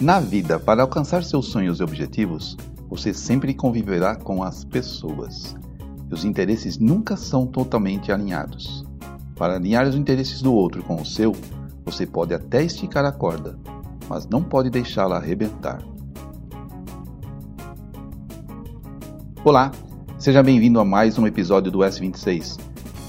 Na vida, para alcançar seus sonhos e objetivos, você sempre conviverá com as pessoas. E os interesses nunca são totalmente alinhados. Para alinhar os interesses do outro com o seu, você pode até esticar a corda, mas não pode deixá-la arrebentar. Olá, seja bem-vindo a mais um episódio do S26,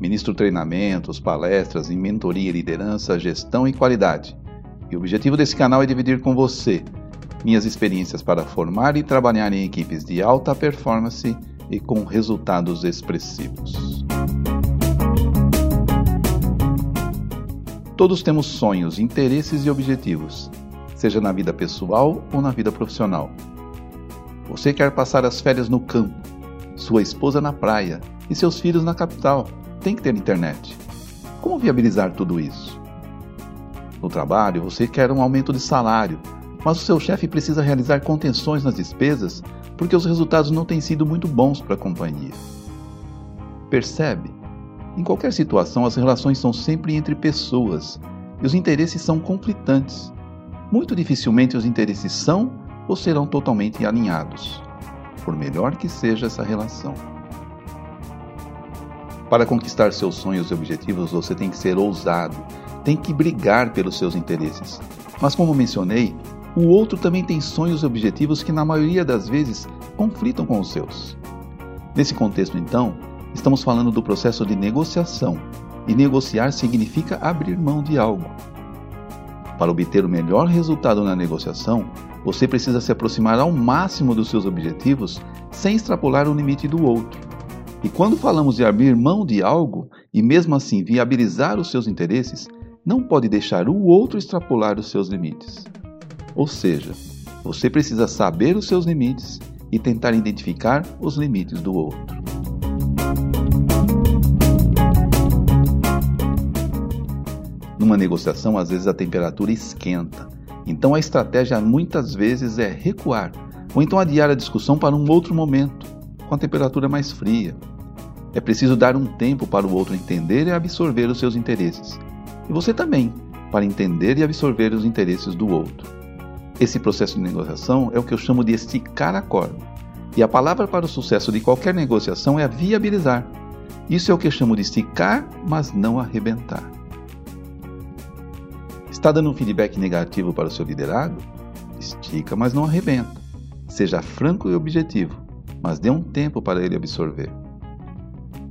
Ministro treinamentos, palestras em mentoria, liderança, gestão e qualidade. E o objetivo desse canal é dividir com você minhas experiências para formar e trabalhar em equipes de alta performance e com resultados expressivos. Todos temos sonhos, interesses e objetivos, seja na vida pessoal ou na vida profissional. Você quer passar as férias no campo, sua esposa na praia e seus filhos na capital. Tem que ter internet. Como viabilizar tudo isso? No trabalho, você quer um aumento de salário mas o seu chefe precisa realizar contenções nas despesas porque os resultados não têm sido muito bons para a companhia. Percebe? Em qualquer situação, as relações são sempre entre pessoas e os interesses são conflitantes. Muito dificilmente os interesses são ou serão totalmente alinhados, por melhor que seja essa relação. Para conquistar seus sonhos e objetivos, você tem que ser ousado, tem que brigar pelos seus interesses. Mas, como mencionei, o outro também tem sonhos e objetivos que, na maioria das vezes, conflitam com os seus. Nesse contexto, então, estamos falando do processo de negociação, e negociar significa abrir mão de algo. Para obter o melhor resultado na negociação, você precisa se aproximar ao máximo dos seus objetivos sem extrapolar o limite do outro. E quando falamos de abrir mão de algo e mesmo assim viabilizar os seus interesses, não pode deixar o outro extrapolar os seus limites. Ou seja, você precisa saber os seus limites e tentar identificar os limites do outro. Numa negociação, às vezes a temperatura esquenta, então a estratégia muitas vezes é recuar ou então adiar a discussão para um outro momento, com a temperatura mais fria. É preciso dar um tempo para o outro entender e absorver os seus interesses, e você também, para entender e absorver os interesses do outro. Esse processo de negociação é o que eu chamo de esticar a corda. E a palavra para o sucesso de qualquer negociação é viabilizar. Isso é o que eu chamo de esticar, mas não arrebentar. Está dando um feedback negativo para o seu liderado? Estica, mas não arrebenta. Seja franco e objetivo, mas dê um tempo para ele absorver.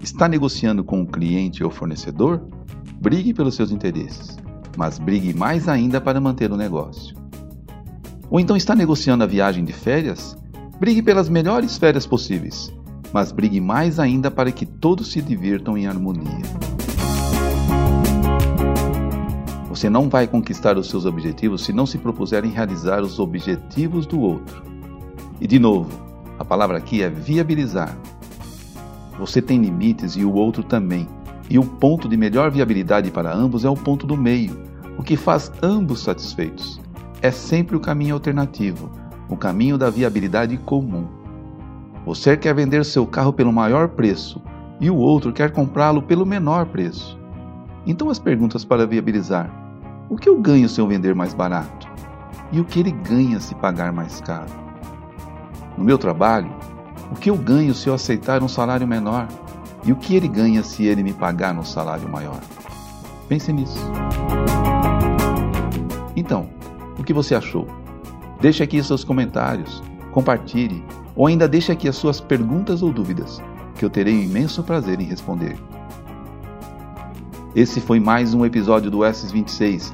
Está negociando com o cliente ou fornecedor? Brigue pelos seus interesses, mas brigue mais ainda para manter o negócio. Ou então está negociando a viagem de férias? Brigue pelas melhores férias possíveis, mas brigue mais ainda para que todos se divirtam em harmonia. Você não vai conquistar os seus objetivos se não se propuser em realizar os objetivos do outro. E de novo, a palavra aqui é viabilizar. Você tem limites e o outro também. E o ponto de melhor viabilidade para ambos é o ponto do meio, o que faz ambos satisfeitos é sempre o caminho alternativo, o caminho da viabilidade comum. Você quer vender seu carro pelo maior preço e o outro quer comprá-lo pelo menor preço. Então, as perguntas para viabilizar: o que eu ganho se eu vender mais barato? E o que ele ganha se pagar mais caro? No meu trabalho, o que eu ganho se eu aceitar um salário menor? E o que ele ganha se ele me pagar um salário maior? Pense nisso. Então, o que você achou? Deixe aqui seus comentários, compartilhe ou ainda deixe aqui as suas perguntas ou dúvidas, que eu terei imenso prazer em responder. Esse foi mais um episódio do S26